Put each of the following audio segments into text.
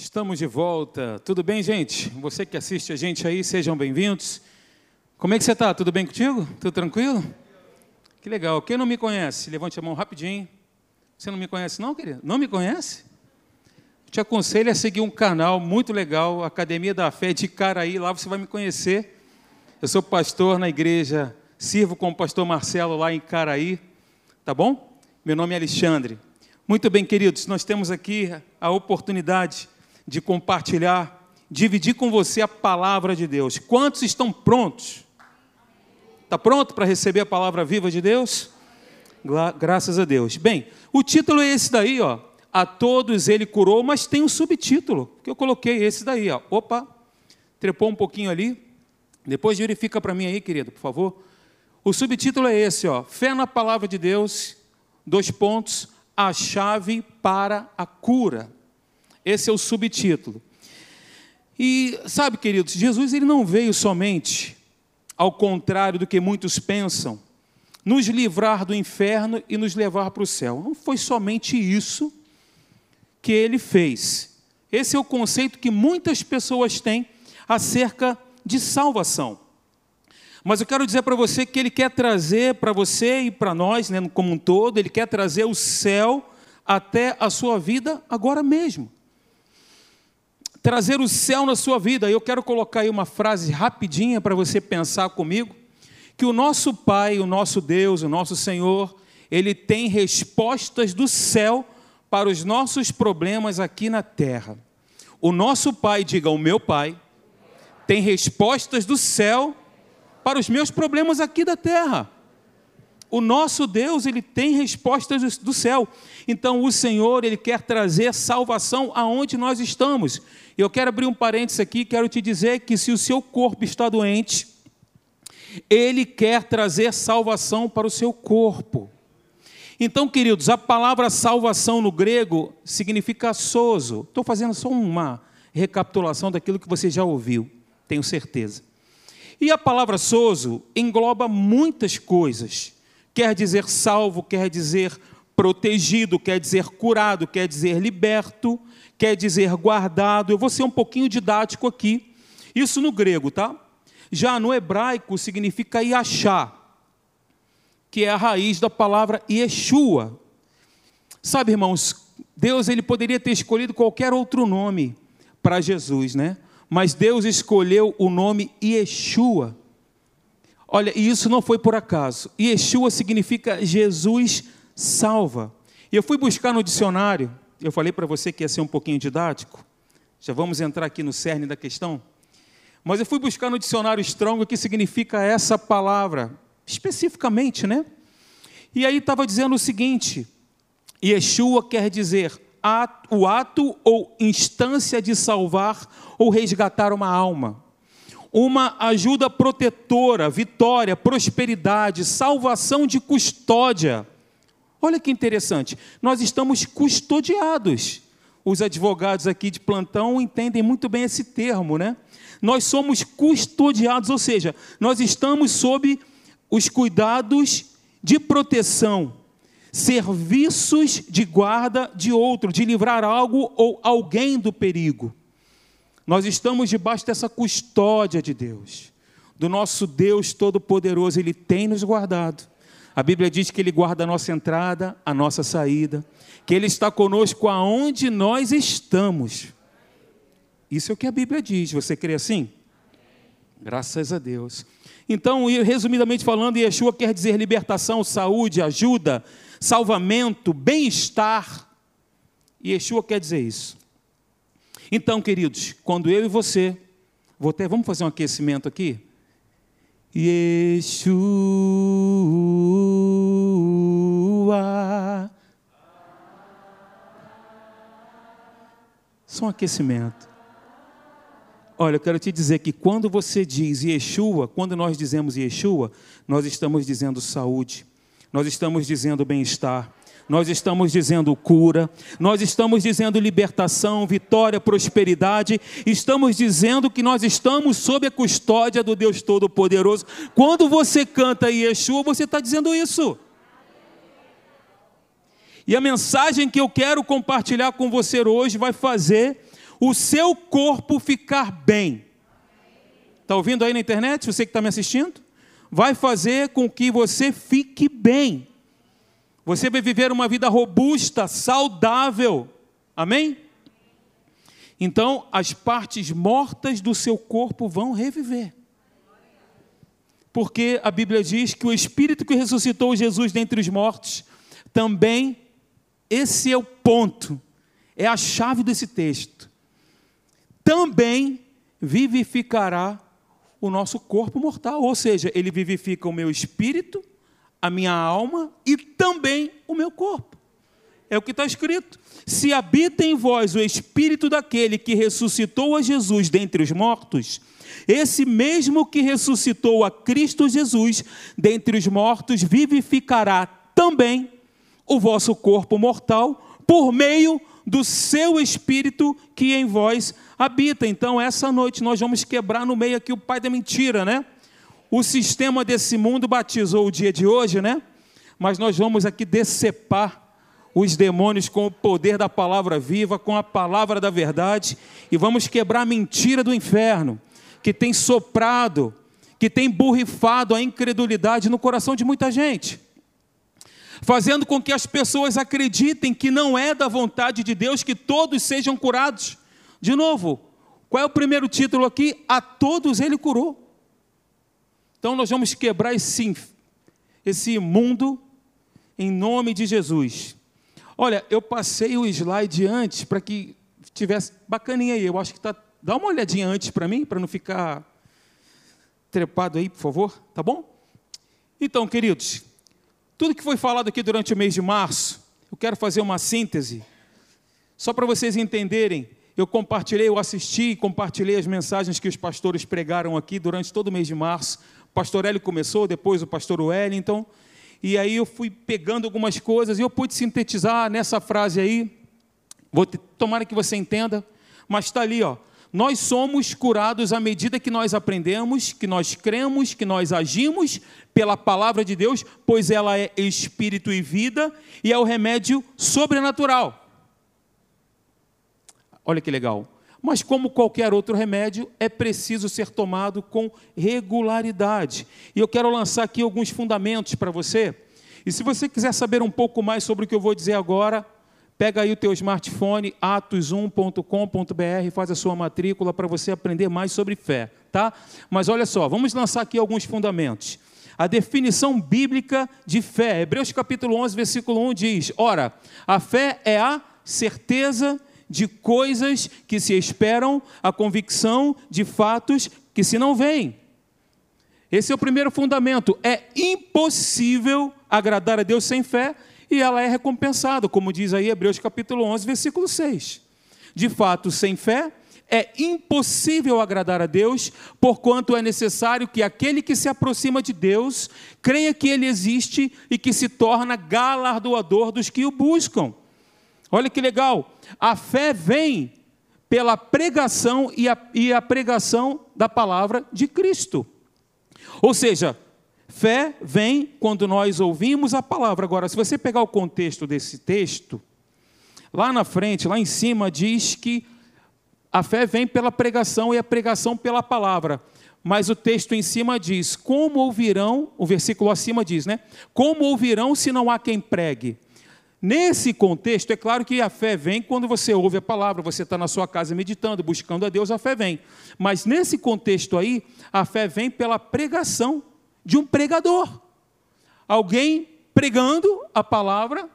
Estamos de volta. Tudo bem, gente? Você que assiste a gente aí, sejam bem-vindos. Como é que você está? Tudo bem contigo? Tudo tranquilo? Que legal. Quem não me conhece, levante a mão rapidinho. Você não me conhece, não, querido? Não me conhece? Te aconselho a seguir um canal muito legal, Academia da Fé de Caraí. Lá você vai me conhecer. Eu sou pastor na igreja, sirvo com o pastor Marcelo lá em Caraí. Tá bom? Meu nome é Alexandre. Muito bem, queridos, nós temos aqui a oportunidade de compartilhar, dividir com você a palavra de Deus. Quantos estão prontos? Está pronto para receber a palavra viva de Deus? Graças a Deus. Bem, o título é esse daí, ó. A todos ele curou, mas tem um subtítulo que eu coloquei esse daí, ó. Opa, trepou um pouquinho ali. Depois verifica para mim aí, querido, por favor. O subtítulo é esse, ó. Fé na palavra de Deus. Dois pontos. A chave para a cura. Esse é o subtítulo. E sabe, queridos, Jesus ele não veio somente, ao contrário do que muitos pensam, nos livrar do inferno e nos levar para o céu. Não foi somente isso que ele fez. Esse é o conceito que muitas pessoas têm acerca de salvação. Mas eu quero dizer para você que ele quer trazer para você e para nós, né, como um todo, ele quer trazer o céu até a sua vida agora mesmo trazer o céu na sua vida. Eu quero colocar aí uma frase rapidinha para você pensar comigo, que o nosso Pai, o nosso Deus, o nosso Senhor, ele tem respostas do céu para os nossos problemas aqui na terra. O nosso Pai, diga o meu Pai, tem respostas do céu para os meus problemas aqui da terra. O nosso Deus, ele tem respostas do céu. Então o Senhor, ele quer trazer salvação aonde nós estamos. Eu quero abrir um parênteses aqui, quero te dizer que se o seu corpo está doente, ele quer trazer salvação para o seu corpo. Então, queridos, a palavra salvação no grego significa sozo. Estou fazendo só uma recapitulação daquilo que você já ouviu, tenho certeza. E a palavra sozo engloba muitas coisas quer dizer salvo, quer dizer protegido, quer dizer curado, quer dizer liberto, quer dizer guardado. Eu vou ser um pouquinho didático aqui. Isso no grego, tá? Já no hebraico significa Yachá, que é a raiz da palavra Yeshua. Sabe, irmãos, Deus ele poderia ter escolhido qualquer outro nome para Jesus, né? Mas Deus escolheu o nome Yeshua Olha, e isso não foi por acaso. Yeshua significa Jesus salva. E eu fui buscar no dicionário, eu falei para você que ia ser um pouquinho didático, já vamos entrar aqui no cerne da questão. Mas eu fui buscar no dicionário Strong o que significa essa palavra, especificamente, né? E aí estava dizendo o seguinte: Yeshua quer dizer o ato ou instância de salvar ou resgatar uma alma uma ajuda protetora, vitória, prosperidade, salvação de custódia. Olha que interessante, nós estamos custodiados. Os advogados aqui de plantão entendem muito bem esse termo, né? Nós somos custodiados, ou seja, nós estamos sob os cuidados de proteção, serviços de guarda de outro, de livrar algo ou alguém do perigo. Nós estamos debaixo dessa custódia de Deus, do nosso Deus Todo-Poderoso, Ele tem nos guardado. A Bíblia diz que Ele guarda a nossa entrada, a nossa saída, que Ele está conosco aonde nós estamos. Isso é o que a Bíblia diz. Você crê assim? Graças a Deus. Então, resumidamente falando, Yeshua quer dizer libertação, saúde, ajuda, salvamento, bem-estar. Yeshua quer dizer isso. Então, queridos, quando eu e você, vou vamos fazer um aquecimento aqui? Yeshua. Só um aquecimento. Olha, eu quero te dizer que quando você diz Yeshua, quando nós dizemos Yeshua, nós estamos dizendo saúde, nós estamos dizendo bem-estar, nós estamos dizendo cura, nós estamos dizendo libertação, vitória, prosperidade, estamos dizendo que nós estamos sob a custódia do Deus Todo-Poderoso. Quando você canta Yeshua, você está dizendo isso. E a mensagem que eu quero compartilhar com você hoje vai fazer o seu corpo ficar bem. Está ouvindo aí na internet? Você que está me assistindo? Vai fazer com que você fique bem. Você vai viver uma vida robusta, saudável. Amém? Então, as partes mortas do seu corpo vão reviver. Porque a Bíblia diz que o Espírito que ressuscitou Jesus dentre os mortos, também, esse é o ponto, é a chave desse texto. Também vivificará o nosso corpo mortal, ou seja, ele vivifica o meu espírito, a minha alma e também o meu corpo. É o que está escrito. Se habita em vós o espírito daquele que ressuscitou a Jesus dentre os mortos, esse mesmo que ressuscitou a Cristo Jesus dentre os mortos vivificará também o vosso corpo mortal por meio do seu espírito que em vós habita. Então, essa noite nós vamos quebrar no meio aqui o pai da mentira, né? O sistema desse mundo batizou o dia de hoje, né? Mas nós vamos aqui decepar os demônios com o poder da palavra viva, com a palavra da verdade, e vamos quebrar a mentira do inferno, que tem soprado, que tem borrifado a incredulidade no coração de muita gente, fazendo com que as pessoas acreditem que não é da vontade de Deus que todos sejam curados. De novo, qual é o primeiro título aqui? A todos ele curou. Então nós vamos quebrar esse, esse imundo em nome de Jesus. Olha, eu passei o slide antes para que tivesse bacaninha aí. Eu acho que tá. Dá uma olhadinha antes para mim, para não ficar trepado aí, por favor, tá bom? Então, queridos, tudo que foi falado aqui durante o mês de março, eu quero fazer uma síntese, só para vocês entenderem. Eu compartilhei, eu assisti e compartilhei as mensagens que os pastores pregaram aqui durante todo o mês de março. Pastor Hélio começou, depois o pastor Wellington. E aí eu fui pegando algumas coisas e eu pude sintetizar nessa frase aí. Vou tomara que você entenda, mas está ali, ó. Nós somos curados à medida que nós aprendemos, que nós cremos, que nós agimos pela palavra de Deus, pois ela é espírito e vida e é o remédio sobrenatural. Olha que legal. Mas, como qualquer outro remédio, é preciso ser tomado com regularidade. E eu quero lançar aqui alguns fundamentos para você. E se você quiser saber um pouco mais sobre o que eu vou dizer agora, pega aí o teu smartphone, atos1.com.br, faz a sua matrícula para você aprender mais sobre fé, tá? Mas olha só, vamos lançar aqui alguns fundamentos. A definição bíblica de fé, Hebreus capítulo 11, versículo 1 diz: Ora, a fé é a certeza de coisas que se esperam, a convicção de fatos que se não veem. Esse é o primeiro fundamento. É impossível agradar a Deus sem fé e ela é recompensada, como diz aí Hebreus capítulo 11, versículo 6. De fato, sem fé é impossível agradar a Deus, porquanto é necessário que aquele que se aproxima de Deus creia que ele existe e que se torna galardoador dos que o buscam. Olha que legal. A fé vem pela pregação e a, e a pregação da palavra de Cristo. Ou seja, fé vem quando nós ouvimos a palavra. Agora, se você pegar o contexto desse texto, lá na frente, lá em cima, diz que a fé vem pela pregação e a pregação pela palavra. Mas o texto em cima diz: Como ouvirão, o versículo acima diz, né? Como ouvirão se não há quem pregue? Nesse contexto, é claro que a fé vem quando você ouve a palavra, você está na sua casa meditando, buscando a Deus, a fé vem. Mas nesse contexto aí, a fé vem pela pregação de um pregador. Alguém pregando a palavra,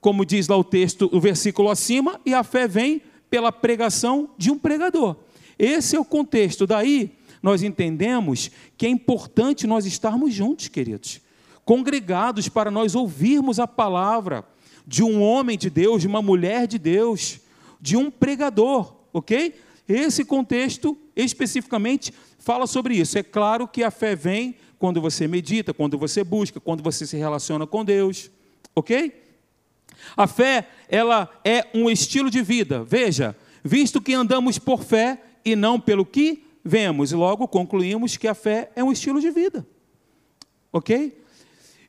como diz lá o texto, o versículo acima, e a fé vem pela pregação de um pregador. Esse é o contexto. Daí nós entendemos que é importante nós estarmos juntos, queridos, congregados para nós ouvirmos a palavra de um homem de Deus, de uma mulher de Deus, de um pregador, ok? Esse contexto especificamente fala sobre isso. É claro que a fé vem quando você medita, quando você busca, quando você se relaciona com Deus, ok? A fé, ela é um estilo de vida. Veja, visto que andamos por fé e não pelo que vemos, logo concluímos que a fé é um estilo de vida, ok?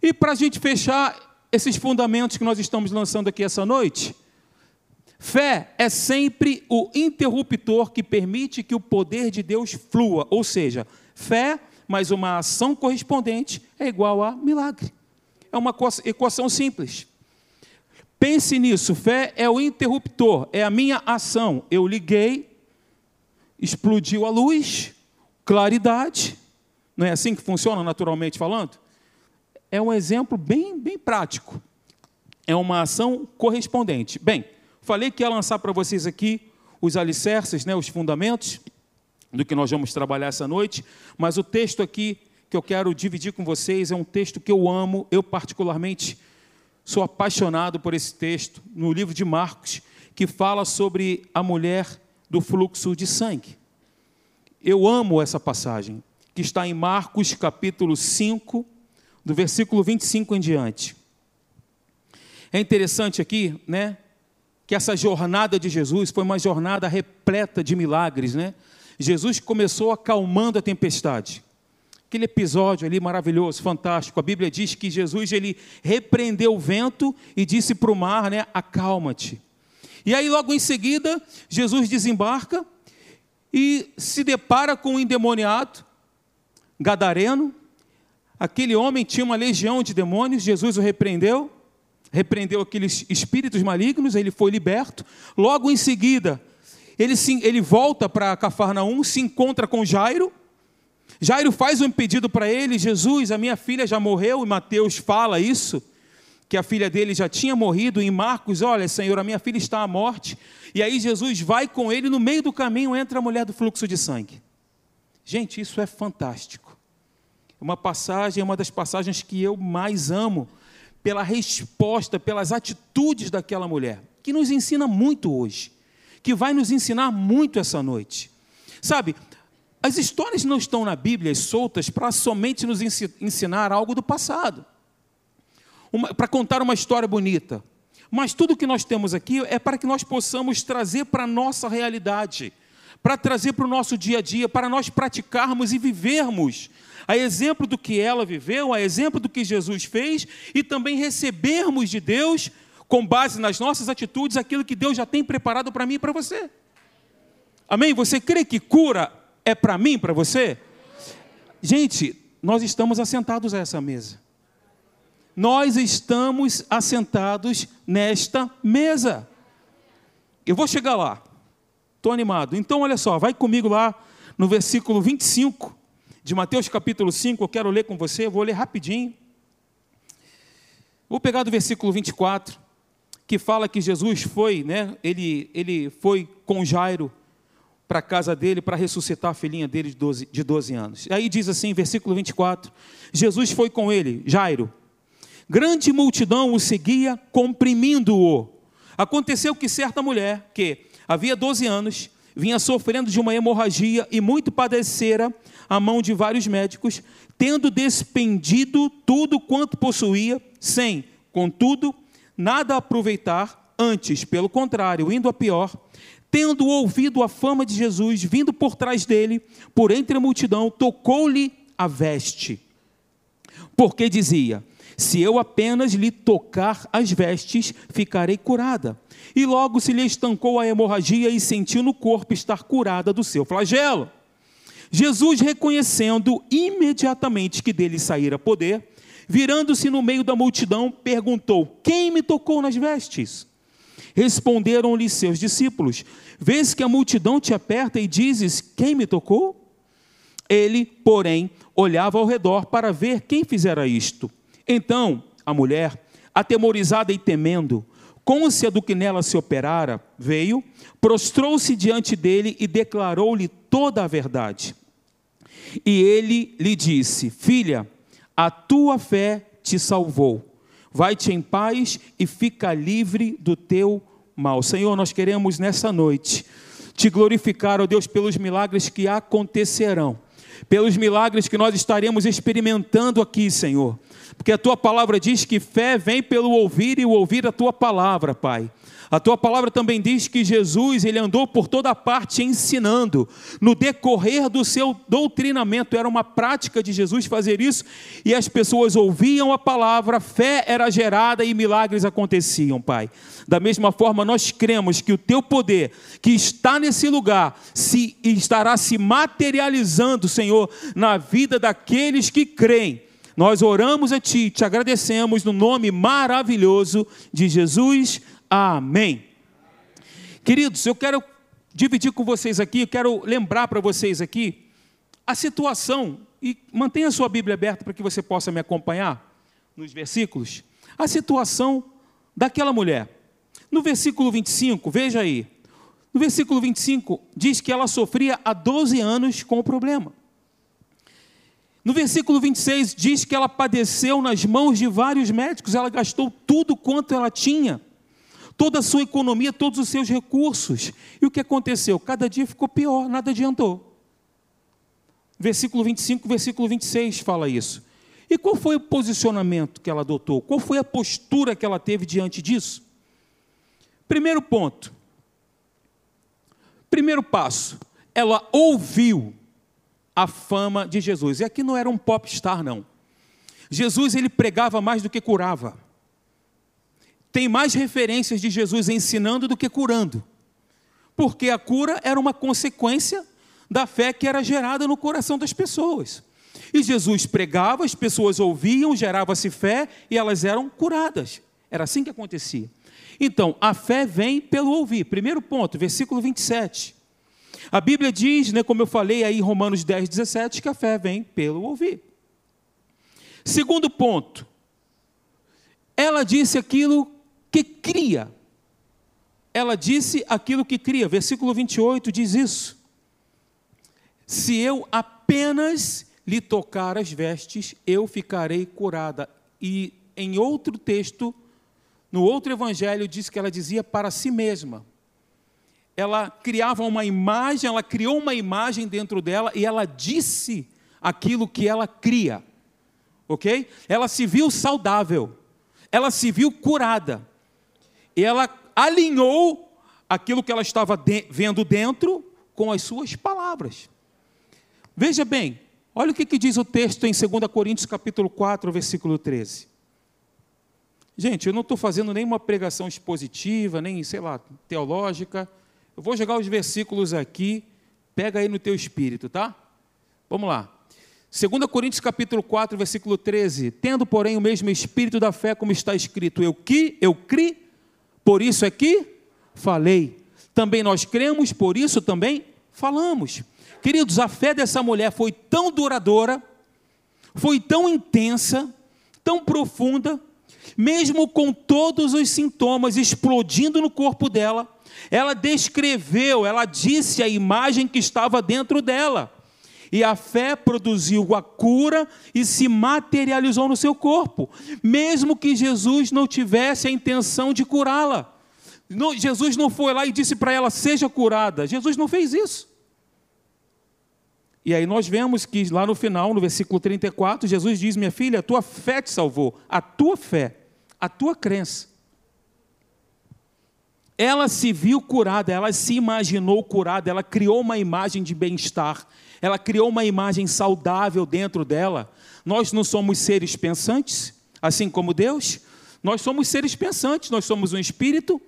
E para a gente fechar esses fundamentos que nós estamos lançando aqui essa noite, Fé é sempre o interruptor que permite que o poder de Deus flua, ou seja, fé mais uma ação correspondente é igual a milagre. É uma equação simples. Pense nisso, fé é o interruptor, é a minha ação. Eu liguei, explodiu a luz, claridade. Não é assim que funciona naturalmente falando? É um exemplo bem, bem prático. É uma ação correspondente. Bem, falei que ia lançar para vocês aqui os alicerces, né, os fundamentos do que nós vamos trabalhar essa noite, mas o texto aqui que eu quero dividir com vocês é um texto que eu amo, eu particularmente sou apaixonado por esse texto, no livro de Marcos, que fala sobre a mulher do fluxo de sangue. Eu amo essa passagem, que está em Marcos capítulo 5, do versículo 25 em diante. É interessante aqui, né, que essa jornada de Jesus foi uma jornada repleta de milagres, né? Jesus começou acalmando a tempestade. Aquele episódio ali maravilhoso, fantástico. A Bíblia diz que Jesus ele repreendeu o vento e disse para o mar, né, acalma-te. E aí logo em seguida, Jesus desembarca e se depara com um endemoniado, gadareno. Aquele homem tinha uma legião de demônios, Jesus o repreendeu, repreendeu aqueles espíritos malignos, ele foi liberto. Logo em seguida, ele, se, ele volta para Cafarnaum, se encontra com Jairo. Jairo faz um pedido para ele: Jesus, a minha filha já morreu, e Mateus fala isso, que a filha dele já tinha morrido. Em Marcos, olha, Senhor, a minha filha está à morte. E aí Jesus vai com ele, no meio do caminho entra a mulher do fluxo de sangue. Gente, isso é fantástico. Uma passagem, uma das passagens que eu mais amo, pela resposta, pelas atitudes daquela mulher, que nos ensina muito hoje que vai nos ensinar muito essa noite. Sabe, as histórias não estão na Bíblia soltas para somente nos ensinar algo do passado, para contar uma história bonita. Mas tudo que nós temos aqui é para que nós possamos trazer para a nossa realidade, para trazer para o nosso dia a dia, para nós praticarmos e vivermos. A exemplo do que ela viveu, a exemplo do que Jesus fez, e também recebermos de Deus com base nas nossas atitudes, aquilo que Deus já tem preparado para mim e para você. Amém? Você crê que cura é para mim, para você? Gente, nós estamos assentados a essa mesa. Nós estamos assentados nesta mesa. Eu vou chegar lá. Estou animado. Então, olha só, vai comigo lá no versículo 25 de Mateus capítulo 5. Eu quero ler com você, eu vou ler rapidinho. Vou pegar do versículo 24 que fala que Jesus foi, né, ele, ele foi com Jairo para a casa dele para ressuscitar a filhinha dele de 12, de 12 anos. Aí diz assim, versículo 24: Jesus foi com ele, Jairo. Grande multidão o seguia, comprimindo-o. Aconteceu que certa mulher, que havia 12 anos, vinha sofrendo de uma hemorragia e muito padecera a mão de vários médicos, tendo despendido tudo quanto possuía, sem, contudo, nada aproveitar, antes, pelo contrário, indo a pior, tendo ouvido a fama de Jesus, vindo por trás dele, por entre a multidão, tocou-lhe a veste. Porque dizia: Se eu apenas lhe tocar as vestes, ficarei curada. E logo se lhe estancou a hemorragia e sentiu no corpo estar curada do seu flagelo. Jesus, reconhecendo imediatamente que dele saíra poder, Virando-se no meio da multidão, perguntou: Quem me tocou nas vestes? Responderam-lhe seus discípulos: Vês que a multidão te aperta e dizes: Quem me tocou? Ele, porém, olhava ao redor para ver quem fizera isto. Então, a mulher, atemorizada e temendo, côncia do que nela se operara, veio, prostrou-se diante dele e declarou-lhe toda a verdade. E ele lhe disse: Filha, a tua fé te salvou. Vai-te em paz e fica livre do teu mal. Senhor, nós queremos nessa noite te glorificar, ó Deus, pelos milagres que acontecerão, pelos milagres que nós estaremos experimentando aqui, Senhor. Porque a tua palavra diz que fé vem pelo ouvir e o ouvir a tua palavra, Pai. A tua palavra também diz que Jesus, ele andou por toda parte ensinando. No decorrer do seu doutrinamento, era uma prática de Jesus fazer isso, e as pessoas ouviam a palavra, fé era gerada e milagres aconteciam, Pai. Da mesma forma, nós cremos que o teu poder, que está nesse lugar, se estará se materializando, Senhor, na vida daqueles que creem. Nós oramos a Ti, te agradecemos no nome maravilhoso de Jesus. Amém. Queridos, eu quero dividir com vocês aqui, eu quero lembrar para vocês aqui a situação, e mantenha a sua Bíblia aberta para que você possa me acompanhar nos versículos, a situação daquela mulher. No versículo 25, veja aí, no versículo 25, diz que ela sofria há 12 anos com o problema. No versículo 26, diz que ela padeceu nas mãos de vários médicos, ela gastou tudo quanto ela tinha toda a sua economia, todos os seus recursos. E o que aconteceu? Cada dia ficou pior, nada adiantou. Versículo 25, versículo 26 fala isso. E qual foi o posicionamento que ela adotou? Qual foi a postura que ela teve diante disso? Primeiro ponto. Primeiro passo, ela ouviu a fama de Jesus. E aqui não era um popstar não. Jesus ele pregava mais do que curava tem mais referências de Jesus ensinando do que curando. Porque a cura era uma consequência da fé que era gerada no coração das pessoas. E Jesus pregava, as pessoas ouviam, gerava-se fé e elas eram curadas. Era assim que acontecia. Então, a fé vem pelo ouvir. Primeiro ponto, versículo 27. A Bíblia diz, né, como eu falei aí em Romanos 10, 17, que a fé vem pelo ouvir. Segundo ponto, ela disse aquilo que cria. Ela disse aquilo que cria. Versículo 28 diz isso. Se eu apenas lhe tocar as vestes, eu ficarei curada. E em outro texto, no outro evangelho, diz que ela dizia para si mesma. Ela criava uma imagem, ela criou uma imagem dentro dela e ela disse aquilo que ela cria. Ok? Ela se viu saudável, ela se viu curada e ela alinhou aquilo que ela estava de, vendo dentro com as suas palavras. Veja bem, olha o que, que diz o texto em 2 Coríntios capítulo 4, versículo 13. Gente, eu não estou fazendo nenhuma pregação expositiva, nem, sei lá, teológica. Eu vou jogar os versículos aqui, pega aí no teu espírito, tá? Vamos lá. 2 Coríntios capítulo 4, versículo 13. Tendo, porém, o mesmo espírito da fé, como está escrito, eu que, eu criei por isso é que falei. Também nós cremos, por isso também falamos. Queridos, a fé dessa mulher foi tão duradoura, foi tão intensa, tão profunda, mesmo com todos os sintomas explodindo no corpo dela, ela descreveu, ela disse a imagem que estava dentro dela. E a fé produziu a cura e se materializou no seu corpo, mesmo que Jesus não tivesse a intenção de curá-la. Jesus não foi lá e disse para ela, seja curada. Jesus não fez isso. E aí nós vemos que lá no final, no versículo 34, Jesus diz: Minha filha, a tua fé te salvou, a tua fé, a tua crença. Ela se viu curada, ela se imaginou curada, ela criou uma imagem de bem-estar, ela criou uma imagem saudável dentro dela. Nós não somos seres pensantes, assim como Deus, nós somos seres pensantes, nós somos um espírito,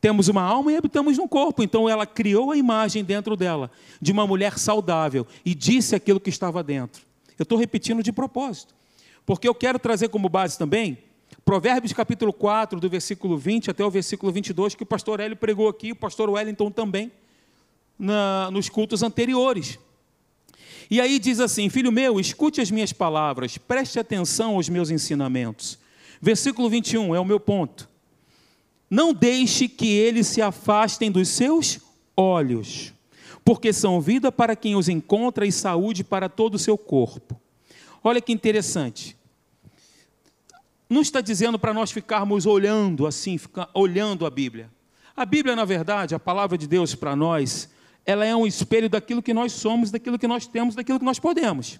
temos uma alma e habitamos num corpo. Então ela criou a imagem dentro dela de uma mulher saudável e disse aquilo que estava dentro. Eu estou repetindo de propósito, porque eu quero trazer como base também Provérbios capítulo 4, do versículo 20 até o versículo 22, que o pastor Hélio pregou aqui, o pastor Wellington também, na, nos cultos anteriores. E aí diz assim: Filho meu, escute as minhas palavras, preste atenção aos meus ensinamentos. Versículo 21 é o meu ponto. Não deixe que eles se afastem dos seus olhos, porque são vida para quem os encontra e saúde para todo o seu corpo. Olha que interessante. Não está dizendo para nós ficarmos olhando assim, ficar olhando a Bíblia. A Bíblia, na verdade, a palavra de Deus para nós, ela é um espelho daquilo que nós somos, daquilo que nós temos, daquilo que nós podemos.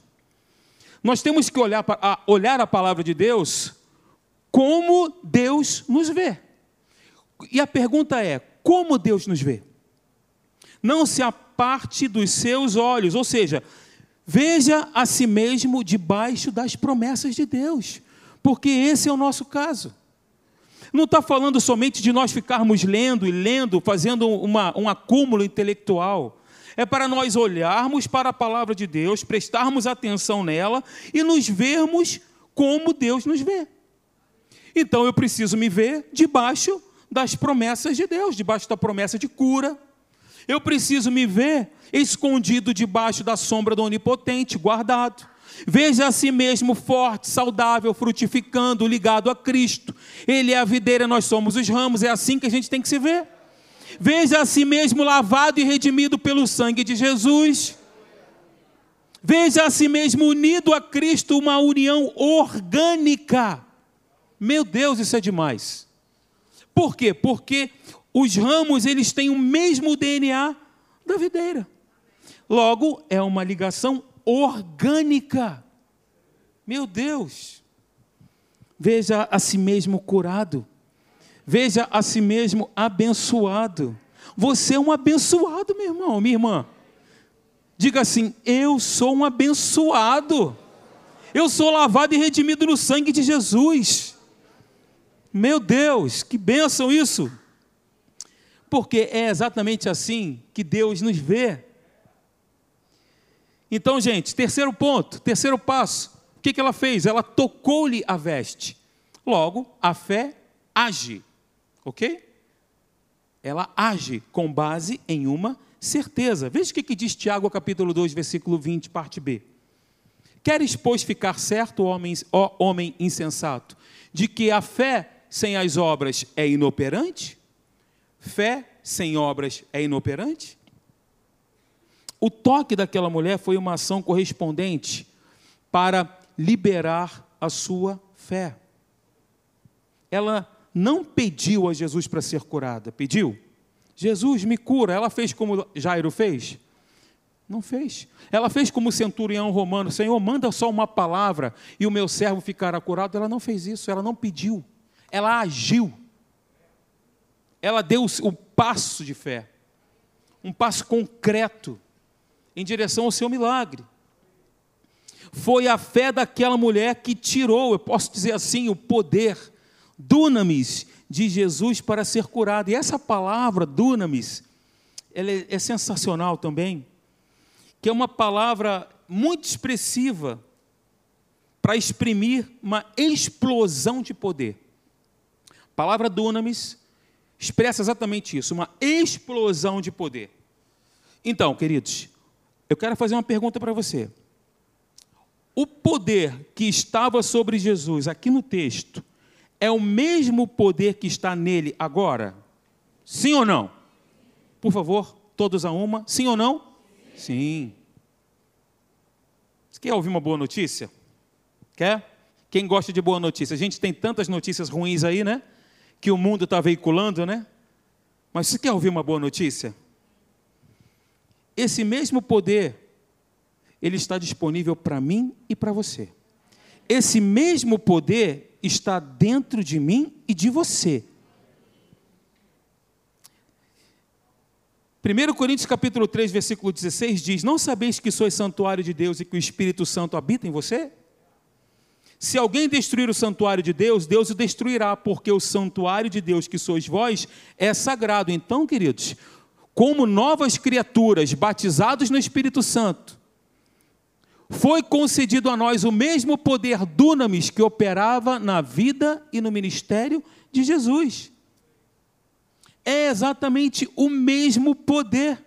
Nós temos que olhar, a, olhar a palavra de Deus como Deus nos vê. E a pergunta é: como Deus nos vê? Não se aparte dos seus olhos, ou seja, veja a si mesmo debaixo das promessas de Deus, porque esse é o nosso caso. Não está falando somente de nós ficarmos lendo e lendo, fazendo uma, um acúmulo intelectual. É para nós olharmos para a palavra de Deus, prestarmos atenção nela e nos vermos como Deus nos vê. Então eu preciso me ver debaixo das promessas de Deus, debaixo da promessa de cura. Eu preciso me ver escondido debaixo da sombra do Onipotente, guardado. Veja a si mesmo forte, saudável, frutificando, ligado a Cristo. Ele é a videira, nós somos os ramos, é assim que a gente tem que se ver. Veja a si mesmo lavado e redimido pelo sangue de Jesus. Veja a si mesmo unido a Cristo, uma união orgânica. Meu Deus, isso é demais. Por quê? Porque os ramos eles têm o mesmo DNA da videira. Logo, é uma ligação orgânica. Meu Deus. Veja a si mesmo curado. Veja a si mesmo abençoado. Você é um abençoado, meu irmão, minha irmã. Diga assim: Eu sou um abençoado. Eu sou lavado e redimido no sangue de Jesus. Meu Deus, que bênção isso! Porque é exatamente assim que Deus nos vê. Então, gente, terceiro ponto, terceiro passo. O que, que ela fez? Ela tocou-lhe a veste. Logo, a fé age. Ok? Ela age com base em uma certeza. Veja o que, diz Tiago, capítulo 2, versículo 20, parte B. Queres, pois, ficar certo, homem, ó homem insensato, de que a fé sem as obras é inoperante? Fé sem obras é inoperante? O toque daquela mulher foi uma ação correspondente para liberar a sua fé. Ela não pediu a Jesus para ser curada, pediu? Jesus me cura. Ela fez como Jairo fez? Não fez. Ela fez como o centurião romano: Senhor, manda só uma palavra e o meu servo ficará curado. Ela não fez isso, ela não pediu, ela agiu. Ela deu o passo de fé, um passo concreto em direção ao seu milagre. Foi a fé daquela mulher que tirou, eu posso dizer assim, o poder dunamis de Jesus para ser curado. E essa palavra dunamis, ela é, é sensacional também, que é uma palavra muito expressiva para exprimir uma explosão de poder. A palavra dunamis expressa exatamente isso, uma explosão de poder. Então, queridos, eu quero fazer uma pergunta para você. O poder que estava sobre Jesus aqui no texto é o mesmo poder que está nele agora? Sim ou não? Por favor, todos a uma. Sim ou não? Sim. Você quer ouvir uma boa notícia? Quer? Quem gosta de boa notícia? A gente tem tantas notícias ruins aí, né? Que o mundo está veiculando, né? Mas você quer ouvir uma boa notícia? Esse mesmo poder, ele está disponível para mim e para você. Esse mesmo poder está dentro de mim e de você. 1 Coríntios capítulo 3, versículo 16 diz: Não sabeis que sois santuário de Deus e que o Espírito Santo habita em você? Se alguém destruir o santuário de Deus, Deus o destruirá, porque o santuário de Deus que sois vós é sagrado. Então, queridos, como novas criaturas batizados no Espírito Santo, foi concedido a nós o mesmo poder dunamis que operava na vida e no ministério de Jesus. É exatamente o mesmo poder.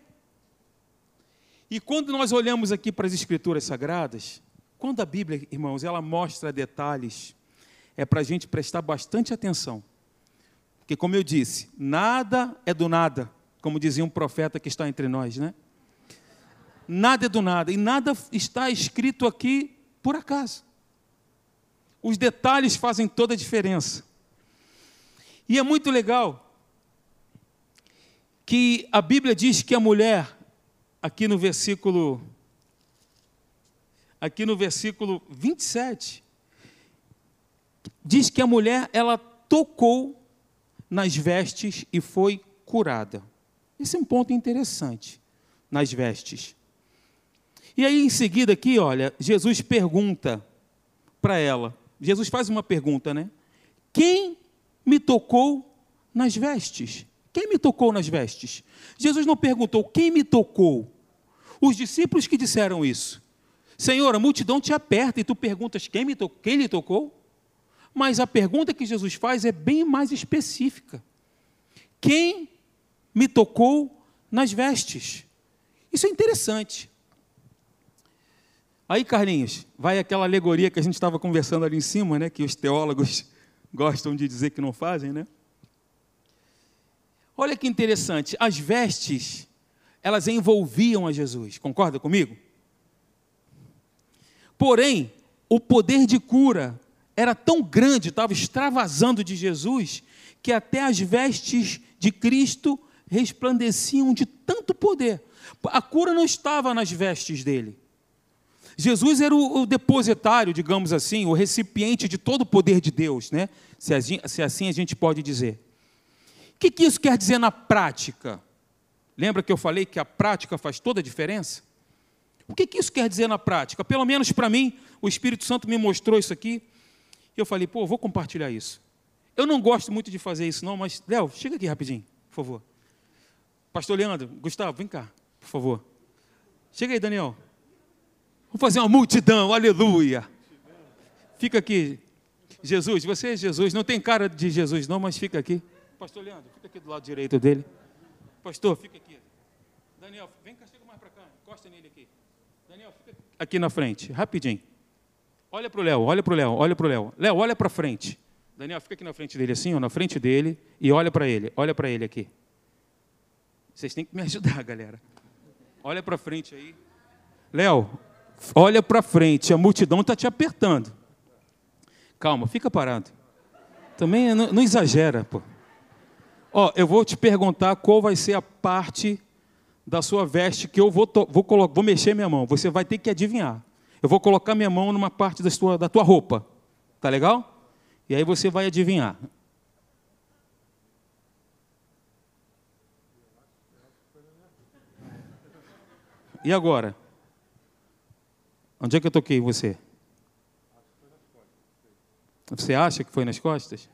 E quando nós olhamos aqui para as Escrituras Sagradas, quando a Bíblia, irmãos, ela mostra detalhes, é para a gente prestar bastante atenção. Porque, como eu disse, nada é do nada, como dizia um profeta que está entre nós, né? Nada é do nada. E nada está escrito aqui por acaso. Os detalhes fazem toda a diferença. E é muito legal que a Bíblia diz que a mulher, aqui no versículo aqui no versículo 27, diz que a mulher ela tocou nas vestes e foi curada. Esse é um ponto interessante, nas vestes. E aí, em seguida, aqui, olha, Jesus pergunta para ela. Jesus faz uma pergunta, né? Quem me tocou nas vestes? Quem me tocou nas vestes? Jesus não perguntou quem me tocou. Os discípulos que disseram isso. Senhor, a multidão te aperta e tu perguntas quem, me to quem lhe tocou? Mas a pergunta que Jesus faz é bem mais específica. Quem me tocou nas vestes? Isso é interessante. Aí, Carlinhos, vai aquela alegoria que a gente estava conversando ali em cima, né, que os teólogos gostam de dizer que não fazem, né? Olha que interessante, as vestes, elas envolviam a Jesus, concorda comigo? Porém, o poder de cura era tão grande, estava extravasando de Jesus, que até as vestes de Cristo resplandeciam de tanto poder. A cura não estava nas vestes dele. Jesus era o, depositário, digamos assim, o recipiente de todo o poder de Deus, né? se, assim a gente pode dizer. O que, isso quer dizer na prática? Lembra que eu falei que a prática faz toda a diferença? O que, que isso quer dizer na prática? Pelo menos para mim, o Espírito Santo me mostrou isso aqui. E eu falei, pô, vou compartilhar isso. Eu não gosto muito de fazer isso, não, mas, Léo, chega aqui rapidinho, por favor. Pastor Leandro, Gustavo, vem cá, por favor. Chega aí, Daniel. Vamos fazer uma multidão, aleluia. Fica aqui. Jesus, você é Jesus, não tem cara de Jesus, não, mas fica aqui. Pastor Leandro, fica aqui do lado direito dele. Pastor, fica aqui. Daniel, vem cá, chega mais para cá, encosta nele aqui. Daniel, fica aqui na frente, rapidinho. Olha para o Léo, olha para o Léo, olha para o Léo. Léo, olha para frente. Daniel, fica aqui na frente dele assim, ó, na frente dele, e olha para ele, olha para ele aqui. Vocês têm que me ajudar, galera. Olha para frente aí. Léo, olha para frente, a multidão está te apertando. Calma, fica parado. Também não, não exagera, pô. Ó, eu vou te perguntar qual vai ser a parte da sua veste que eu vou, vou, vou mexer minha mão. Você vai ter que adivinhar. Eu vou colocar minha mão numa parte da tua, da tua roupa. Tá legal? E aí você vai adivinhar. E agora? Onde é que eu toquei em você? Você acha que foi nas costas?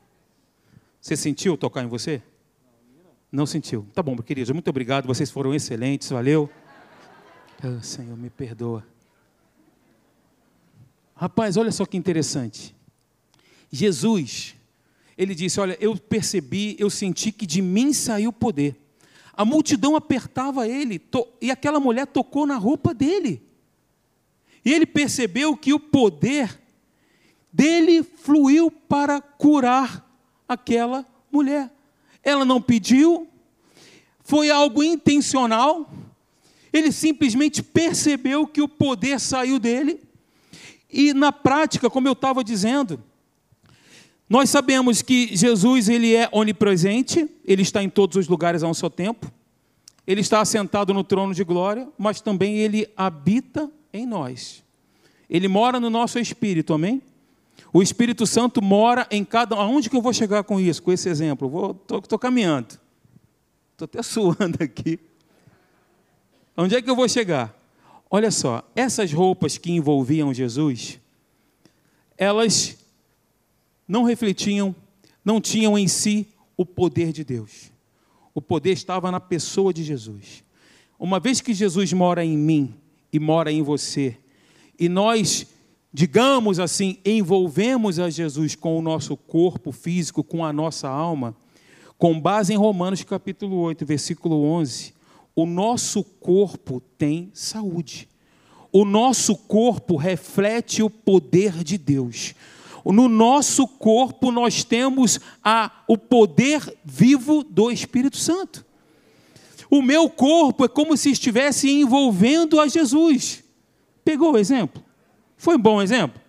Você sentiu tocar em você? Não sentiu. Tá bom, queridos, muito obrigado. Vocês foram excelentes, valeu. Oh, Senhor, me perdoa. Rapaz, olha só que interessante. Jesus, ele disse: Olha, eu percebi, eu senti que de mim saiu poder. A multidão apertava ele e aquela mulher tocou na roupa dele. E ele percebeu que o poder dele fluiu para curar aquela mulher. Ela não pediu, foi algo intencional. Ele simplesmente percebeu que o poder saiu dele e na prática, como eu estava dizendo, nós sabemos que Jesus ele é onipresente, ele está em todos os lugares a um só tempo. Ele está assentado no trono de glória, mas também ele habita em nós. Ele mora no nosso espírito, amém? O Espírito Santo mora em cada. Aonde que eu vou chegar com isso, com esse exemplo? Estou caminhando. Estou até suando aqui. Onde é que eu vou chegar? Olha só, essas roupas que envolviam Jesus, elas não refletiam, não tinham em si o poder de Deus. O poder estava na pessoa de Jesus. Uma vez que Jesus mora em mim e mora em você, e nós, digamos assim, envolvemos a Jesus com o nosso corpo físico, com a nossa alma, com base em Romanos capítulo 8, versículo 11, o nosso corpo tem saúde. O nosso corpo reflete o poder de Deus. No nosso corpo nós temos a, o poder vivo do Espírito Santo. O meu corpo é como se estivesse envolvendo a Jesus. Pegou o exemplo? Foi um bom exemplo?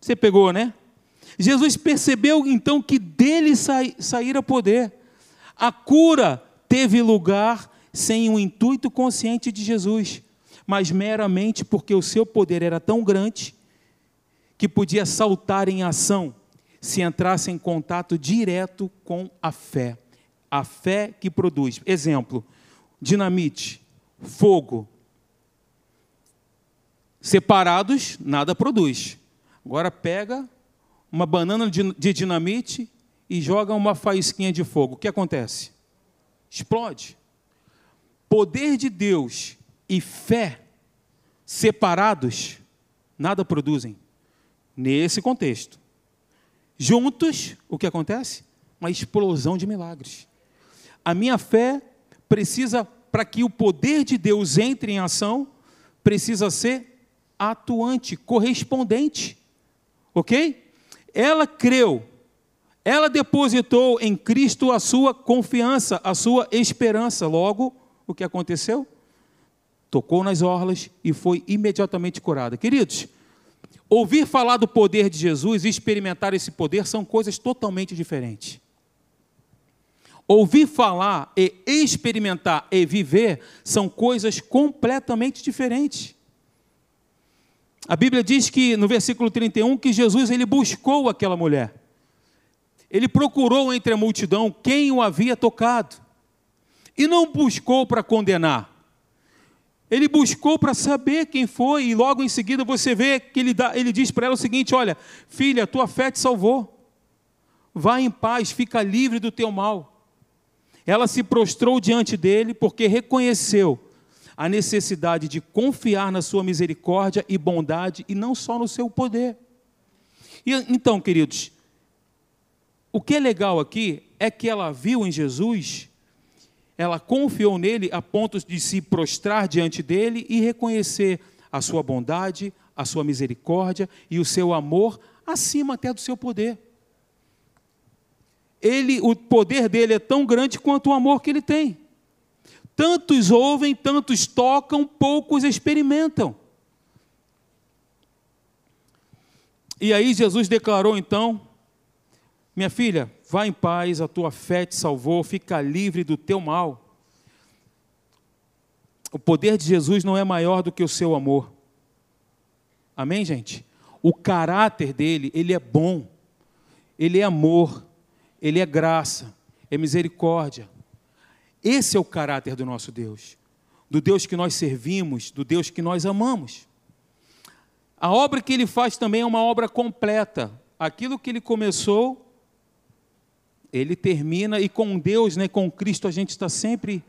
Você pegou, né? Jesus percebeu então que dele saíra poder. A cura teve lugar sem o intuito consciente de Jesus, mas meramente porque o seu poder era tão grande que podia saltar em ação se entrasse em contato direto com a fé. A fé que produz. Exemplo: dinamite, fogo. Separados, nada produz. Agora pega uma banana de dinamite e joga uma faísquinha de fogo. O que acontece? Explode. Poder de Deus e fé separados, nada produzem. Nesse contexto. Juntos, o que acontece? Uma explosão de milagres. A minha fé precisa, para que o poder de Deus entre em ação, precisa ser atuante, correspondente. Ok? Ela creu, ela depositou em Cristo a sua confiança, a sua esperança. Logo, o que aconteceu? Tocou nas orlas e foi imediatamente curada. Queridos, Ouvir falar do poder de Jesus e experimentar esse poder são coisas totalmente diferentes. Ouvir falar e experimentar e viver são coisas completamente diferentes. A Bíblia diz que no versículo 31 que Jesus ele buscou aquela mulher. Ele procurou entre a multidão quem o havia tocado. E não buscou para condenar. Ele buscou para saber quem foi, e logo em seguida você vê que ele, dá, ele diz para ela o seguinte: Olha, filha, tua fé te salvou. Vá em paz, fica livre do teu mal. Ela se prostrou diante dele porque reconheceu a necessidade de confiar na sua misericórdia e bondade e não só no seu poder. E então, queridos, o que é legal aqui é que ela viu em Jesus ela confiou nele a ponto de se prostrar diante dele e reconhecer a sua bondade, a sua misericórdia e o seu amor acima até do seu poder. Ele, o poder dele é tão grande quanto o amor que ele tem. Tantos ouvem, tantos tocam, poucos experimentam. E aí Jesus declarou então: Minha filha, Vá em paz, a tua fé te salvou, fica livre do teu mal. O poder de Jesus não é maior do que o seu amor. Amém, gente? O caráter dele, ele é bom, ele é amor, ele é graça, é misericórdia. Esse é o caráter do nosso Deus, do Deus que nós servimos, do Deus que nós amamos. A obra que ele faz também é uma obra completa. Aquilo que ele começou, ele termina e com Deus, né, com Cristo a gente está sempre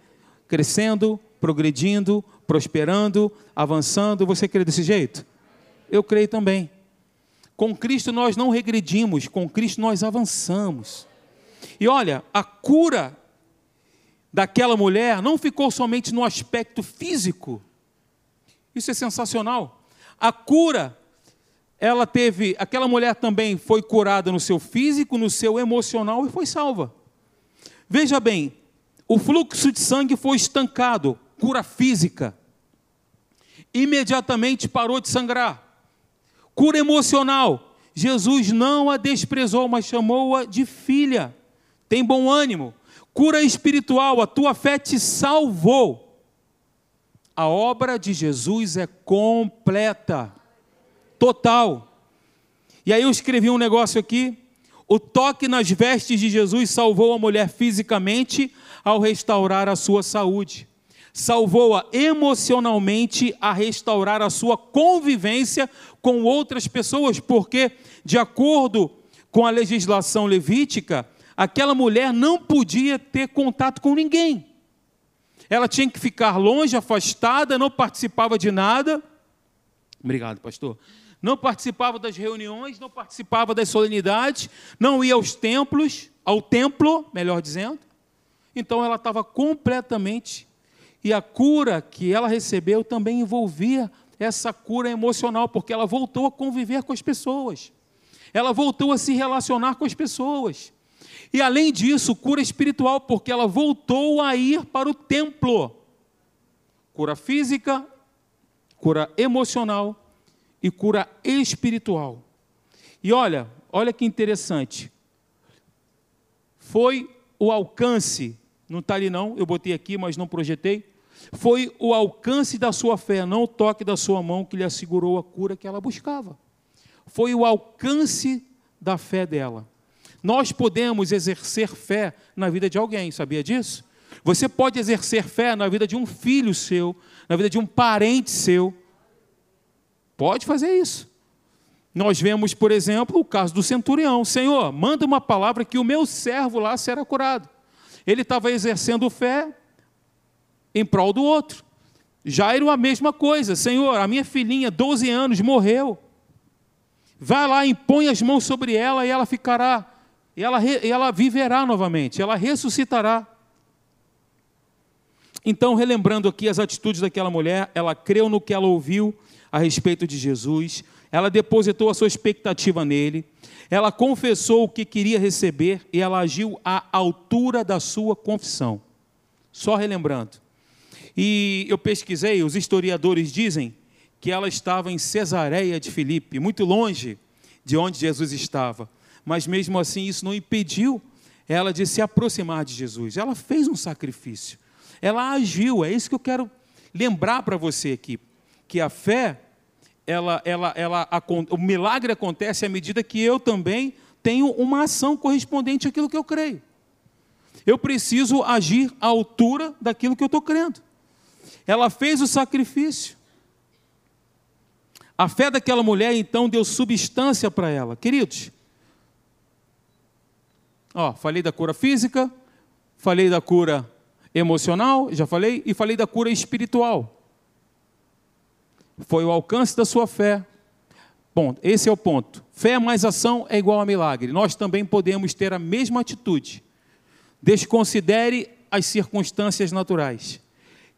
crescendo, progredindo, prosperando, avançando. Você crê desse jeito? Eu creio também. Com Cristo nós não regredimos, com Cristo nós avançamos. E olha, a cura daquela mulher não ficou somente no aspecto físico. Isso é sensacional. A cura ela teve, aquela mulher também foi curada no seu físico, no seu emocional e foi salva. Veja bem, o fluxo de sangue foi estancado, cura física. Imediatamente parou de sangrar. Cura emocional. Jesus não a desprezou, mas chamou-a de filha. Tem bom ânimo. Cura espiritual, a tua fé te salvou. A obra de Jesus é completa total. E aí eu escrevi um negócio aqui. O toque nas vestes de Jesus salvou a mulher fisicamente ao restaurar a sua saúde. Salvou-a emocionalmente a restaurar a sua convivência com outras pessoas, porque, de acordo com a legislação levítica, aquela mulher não podia ter contato com ninguém. Ela tinha que ficar longe, afastada, não participava de nada. Obrigado, pastor não participava das reuniões, não participava das solenidades, não ia aos templos, ao templo, melhor dizendo. Então ela estava completamente. E a cura que ela recebeu também envolvia essa cura emocional, porque ela voltou a conviver com as pessoas. Ela voltou a se relacionar com as pessoas. E além disso, cura espiritual, porque ela voltou a ir para o templo. Cura física, cura emocional e cura espiritual. E olha, olha que interessante. Foi o alcance, não está ali não, eu botei aqui, mas não projetei. Foi o alcance da sua fé, não o toque da sua mão que lhe assegurou a cura que ela buscava. Foi o alcance da fé dela. Nós podemos exercer fé na vida de alguém, sabia disso? Você pode exercer fé na vida de um filho seu, na vida de um parente seu. Pode fazer isso. Nós vemos, por exemplo, o caso do centurião. Senhor, manda uma palavra que o meu servo lá será curado. Ele estava exercendo fé em prol do outro. Jairo, a mesma coisa. Senhor, a minha filhinha, 12 anos, morreu. Vai lá, impõe as mãos sobre ela e ela ficará, e ela, ela viverá novamente, ela ressuscitará. Então, relembrando aqui as atitudes daquela mulher, ela creu no que ela ouviu a respeito de Jesus, ela depositou a sua expectativa nele, ela confessou o que queria receber e ela agiu à altura da sua confissão. Só relembrando. E eu pesquisei, os historiadores dizem que ela estava em Cesareia de Filipe, muito longe de onde Jesus estava. Mas mesmo assim, isso não impediu ela de se aproximar de Jesus. Ela fez um sacrifício. Ela agiu. É isso que eu quero lembrar para você aqui, que a fé, ela, ela, ela, a, o milagre acontece à medida que eu também tenho uma ação correspondente àquilo que eu creio. Eu preciso agir à altura daquilo que eu estou crendo. Ela fez o sacrifício. A fé daquela mulher então deu substância para ela. Queridos, ó, falei da cura física, falei da cura emocional, já falei, e falei da cura espiritual. Foi o alcance da sua fé. Bom, esse é o ponto. Fé mais ação é igual a milagre. Nós também podemos ter a mesma atitude. Desconsidere as circunstâncias naturais.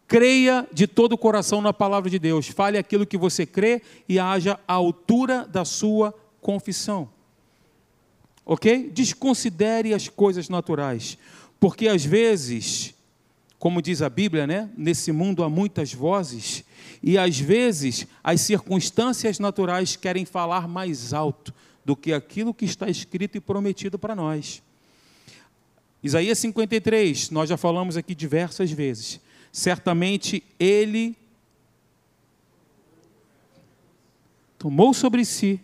Creia de todo o coração na palavra de Deus. Fale aquilo que você crê e haja à altura da sua confissão. Ok? Desconsidere as coisas naturais. Porque às vezes, como diz a Bíblia, né? Nesse mundo há muitas vozes. E às vezes as circunstâncias naturais querem falar mais alto do que aquilo que está escrito e prometido para nós. Isaías 53, nós já falamos aqui diversas vezes certamente ele tomou sobre si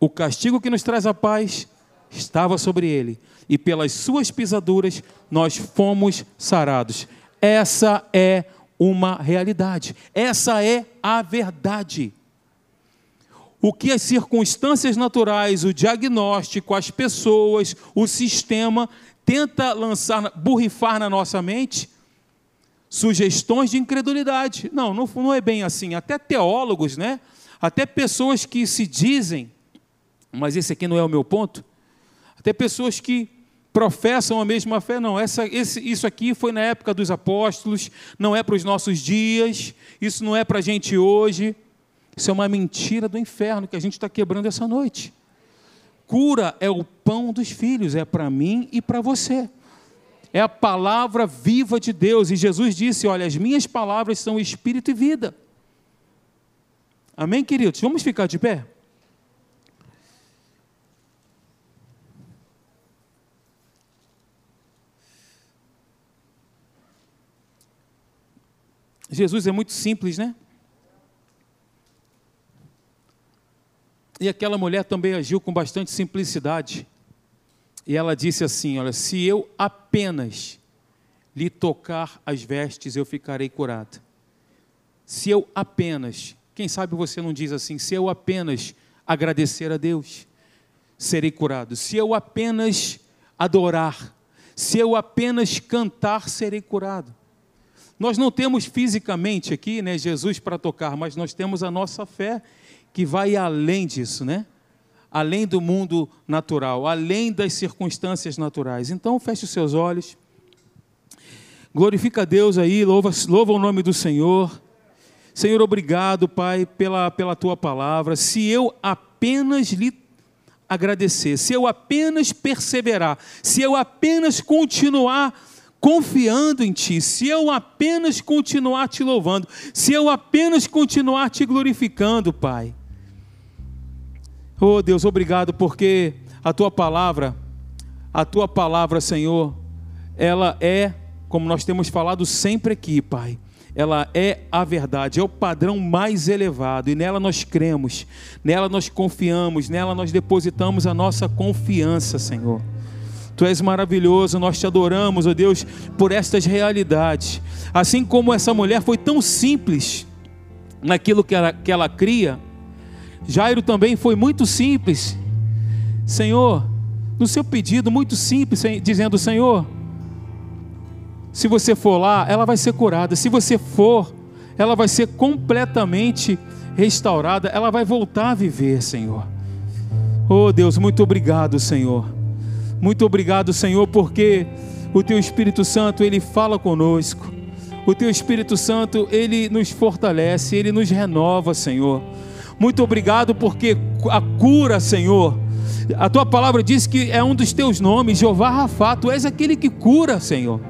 o castigo que nos traz a paz estava sobre ele, e pelas suas pisaduras nós fomos sarados. Essa é uma realidade, essa é a verdade. O que as circunstâncias naturais, o diagnóstico, as pessoas, o sistema tenta lançar, borrifar na nossa mente sugestões de incredulidade. Não, não, não é bem assim. Até teólogos, né? Até pessoas que se dizem, mas esse aqui não é o meu ponto. Até pessoas que professam a mesma fé, não. Essa, esse, isso aqui foi na época dos apóstolos, não é para os nossos dias, isso não é para a gente hoje. Isso é uma mentira do inferno que a gente está quebrando essa noite. Cura é o pão dos filhos, é para mim e para você. É a palavra viva de Deus. E Jesus disse: Olha, as minhas palavras são espírito e vida. Amém, queridos? Vamos ficar de pé? Jesus é muito simples, né? E aquela mulher também agiu com bastante simplicidade. E ela disse assim: Olha, se eu apenas lhe tocar as vestes, eu ficarei curada. Se eu apenas, quem sabe você não diz assim, se eu apenas agradecer a Deus, serei curado. Se eu apenas adorar, se eu apenas cantar, serei curado. Nós não temos fisicamente aqui, né, Jesus para tocar, mas nós temos a nossa fé que vai além disso, né? Além do mundo natural, além das circunstâncias naturais. Então, feche os seus olhos. Glorifica a Deus aí, louva, louva o nome do Senhor. Senhor, obrigado, Pai, pela, pela tua palavra. Se eu apenas lhe agradecer, se eu apenas perseverar, se eu apenas continuar confiando em Ti, se eu apenas continuar te louvando, se eu apenas continuar te glorificando, Pai, Oh Deus, obrigado porque a tua palavra, a tua palavra, Senhor, ela é, como nós temos falado sempre aqui, Pai, ela é a verdade, é o padrão mais elevado e nela nós cremos, nela nós confiamos, nela nós depositamos a nossa confiança, Senhor. Tu és maravilhoso, nós te adoramos, ó Deus, por estas realidades. Assim como essa mulher foi tão simples naquilo que ela, que ela cria, Jairo também foi muito simples. Senhor, no seu pedido muito simples, dizendo: Senhor, se você for lá, ela vai ser curada. Se você for, ela vai ser completamente restaurada. Ela vai voltar a viver, Senhor. Oh Deus, muito obrigado, Senhor. Muito obrigado, Senhor, porque o Teu Espírito Santo, Ele fala conosco. O Teu Espírito Santo, Ele nos fortalece, Ele nos renova, Senhor. Muito obrigado porque a cura, Senhor. A Tua palavra diz que é um dos Teus nomes, Jeová Rafa. Tu és aquele que cura, Senhor.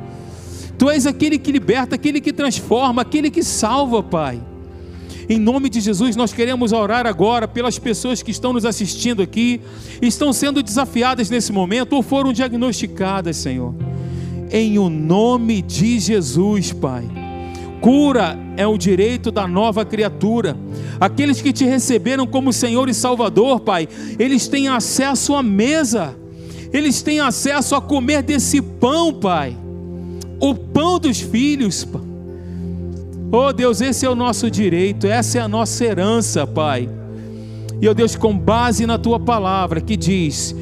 Tu és aquele que liberta, aquele que transforma, aquele que salva, Pai. Em nome de Jesus, nós queremos orar agora pelas pessoas que estão nos assistindo aqui, estão sendo desafiadas nesse momento ou foram diagnosticadas, Senhor. Em o nome de Jesus, Pai. Cura é o direito da nova criatura. Aqueles que te receberam como Senhor e Salvador, Pai, eles têm acesso à mesa, eles têm acesso a comer desse pão, Pai o pão dos filhos. Oh Deus, esse é o nosso direito, essa é a nossa herança, Pai. E oh Deus, com base na tua palavra que diz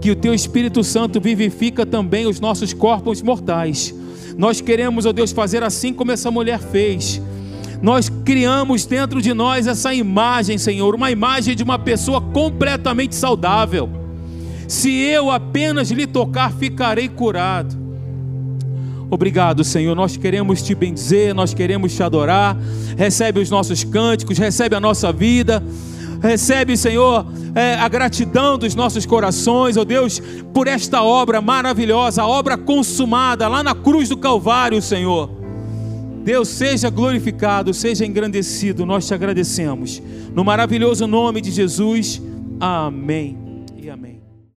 que o teu Espírito Santo vivifica também os nossos corpos mortais. Nós queremos, oh Deus, fazer assim como essa mulher fez. Nós criamos dentro de nós essa imagem, Senhor, uma imagem de uma pessoa completamente saudável. Se eu apenas lhe tocar, ficarei curado. Obrigado, Senhor. Nós queremos te bendizer, nós queremos te adorar. Recebe os nossos cânticos, recebe a nossa vida. Recebe, Senhor, é, a gratidão dos nossos corações, ó oh Deus, por esta obra maravilhosa, a obra consumada lá na cruz do Calvário, Senhor. Deus, seja glorificado, seja engrandecido, nós te agradecemos. No maravilhoso nome de Jesus, amém.